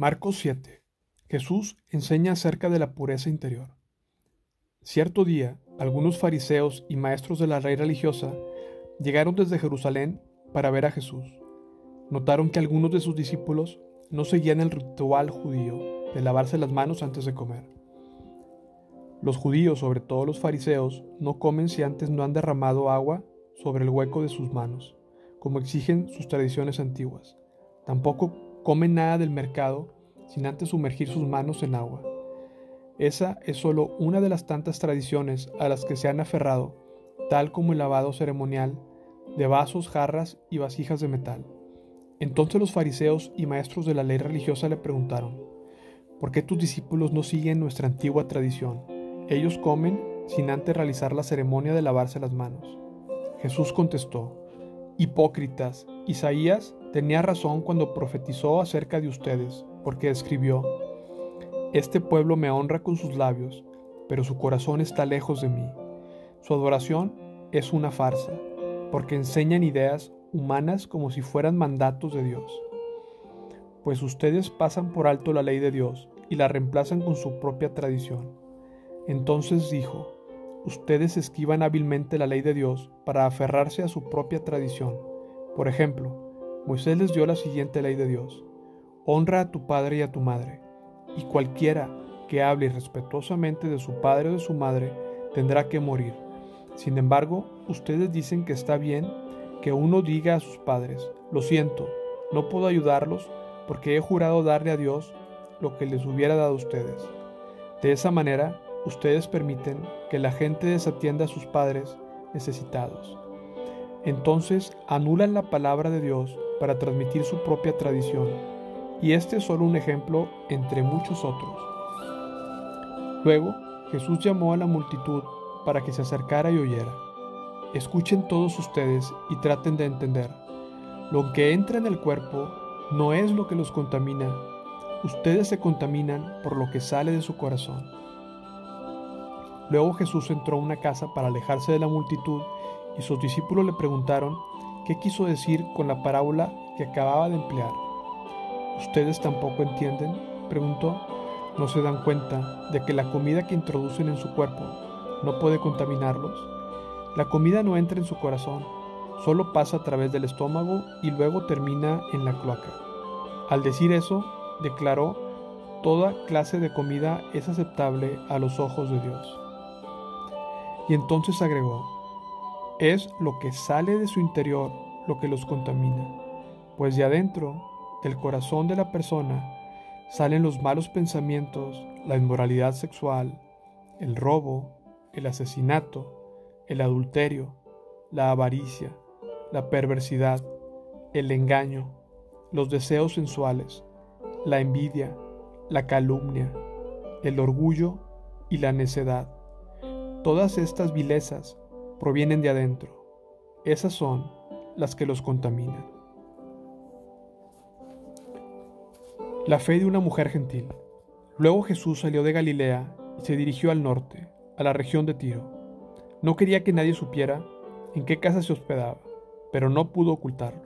Marcos 7. Jesús enseña acerca de la pureza interior. Cierto día, algunos fariseos y maestros de la ley religiosa llegaron desde Jerusalén para ver a Jesús. Notaron que algunos de sus discípulos no seguían el ritual judío de lavarse las manos antes de comer. Los judíos, sobre todo los fariseos, no comen si antes no han derramado agua sobre el hueco de sus manos, como exigen sus tradiciones antiguas. Tampoco comen nada del mercado sin antes sumergir sus manos en agua. Esa es solo una de las tantas tradiciones a las que se han aferrado, tal como el lavado ceremonial de vasos, jarras y vasijas de metal. Entonces los fariseos y maestros de la ley religiosa le preguntaron, ¿por qué tus discípulos no siguen nuestra antigua tradición? Ellos comen sin antes realizar la ceremonia de lavarse las manos. Jesús contestó, Hipócritas, Isaías tenía razón cuando profetizó acerca de ustedes, porque escribió, Este pueblo me honra con sus labios, pero su corazón está lejos de mí. Su adoración es una farsa, porque enseñan ideas humanas como si fueran mandatos de Dios. Pues ustedes pasan por alto la ley de Dios y la reemplazan con su propia tradición. Entonces dijo, ustedes esquivan hábilmente la ley de Dios para aferrarse a su propia tradición. Por ejemplo, Moisés les dio la siguiente ley de Dios. Honra a tu padre y a tu madre, y cualquiera que hable irrespetuosamente de su padre o de su madre tendrá que morir. Sin embargo, ustedes dicen que está bien que uno diga a sus padres, lo siento, no puedo ayudarlos porque he jurado darle a Dios lo que les hubiera dado a ustedes. De esa manera, ustedes permiten que la gente desatienda a sus padres necesitados. Entonces anulan la palabra de Dios para transmitir su propia tradición, y este es solo un ejemplo entre muchos otros. Luego Jesús llamó a la multitud para que se acercara y oyera. Escuchen todos ustedes y traten de entender. Lo que entra en el cuerpo no es lo que los contamina. Ustedes se contaminan por lo que sale de su corazón. Luego Jesús entró a una casa para alejarse de la multitud y sus discípulos le preguntaron qué quiso decir con la parábola que acababa de emplear. ¿Ustedes tampoco entienden? preguntó. ¿No se dan cuenta de que la comida que introducen en su cuerpo no puede contaminarlos? La comida no entra en su corazón, solo pasa a través del estómago y luego termina en la cloaca. Al decir eso, declaró, toda clase de comida es aceptable a los ojos de Dios. Y entonces agregó, es lo que sale de su interior lo que los contamina, pues de adentro, del corazón de la persona, salen los malos pensamientos, la inmoralidad sexual, el robo, el asesinato, el adulterio, la avaricia, la perversidad, el engaño, los deseos sensuales, la envidia, la calumnia, el orgullo y la necedad. Todas estas vilezas provienen de adentro. Esas son las que los contaminan. La fe de una mujer gentil. Luego Jesús salió de Galilea y se dirigió al norte, a la región de Tiro. No quería que nadie supiera en qué casa se hospedaba, pero no pudo ocultarlo.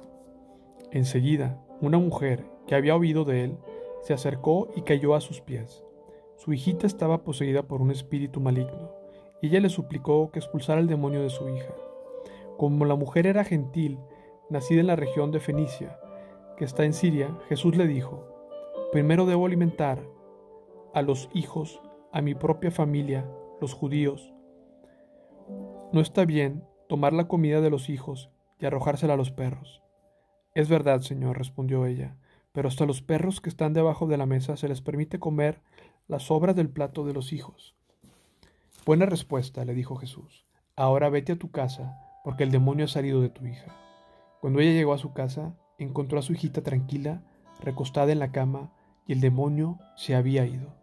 Enseguida, una mujer que había oído de él se acercó y cayó a sus pies. Su hijita estaba poseída por un espíritu maligno y ella le suplicó que expulsara el demonio de su hija. Como la mujer era gentil, nacida en la región de Fenicia, que está en Siria, Jesús le dijo, primero debo alimentar a los hijos, a mi propia familia, los judíos. No está bien tomar la comida de los hijos y arrojársela a los perros. Es verdad, Señor, respondió ella, pero hasta los perros que están debajo de la mesa se les permite comer las sobras del plato de los hijos. Buena respuesta, le dijo Jesús. Ahora vete a tu casa, porque el demonio ha salido de tu hija. Cuando ella llegó a su casa, encontró a su hijita tranquila, recostada en la cama, y el demonio se había ido.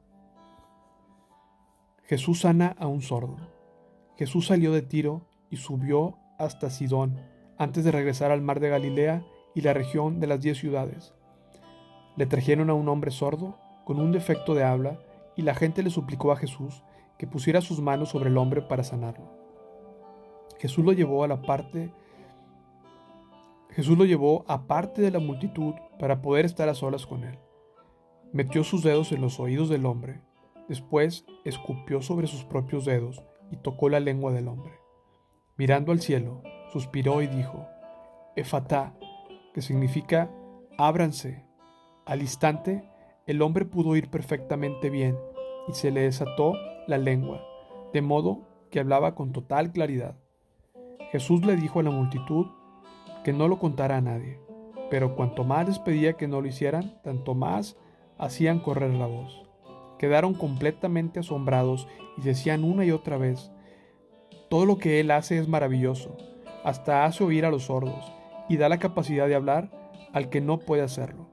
Jesús sana a un sordo. Jesús salió de Tiro y subió hasta Sidón, antes de regresar al mar de Galilea y la región de las diez ciudades. Le trajeron a un hombre sordo, con un defecto de habla, y la gente le suplicó a Jesús que pusiera sus manos sobre el hombre para sanarlo. Jesús lo llevó a la parte Jesús lo llevó aparte de la multitud para poder estar a solas con él. Metió sus dedos en los oídos del hombre, después escupió sobre sus propios dedos y tocó la lengua del hombre. Mirando al cielo, suspiró y dijo, Efatá, que significa ábranse. Al instante, el hombre pudo oír perfectamente bien y se le desató la lengua, de modo que hablaba con total claridad. Jesús le dijo a la multitud que no lo contara a nadie, pero cuanto más les pedía que no lo hicieran, tanto más hacían correr la voz. Quedaron completamente asombrados y decían una y otra vez, todo lo que Él hace es maravilloso, hasta hace oír a los sordos y da la capacidad de hablar al que no puede hacerlo.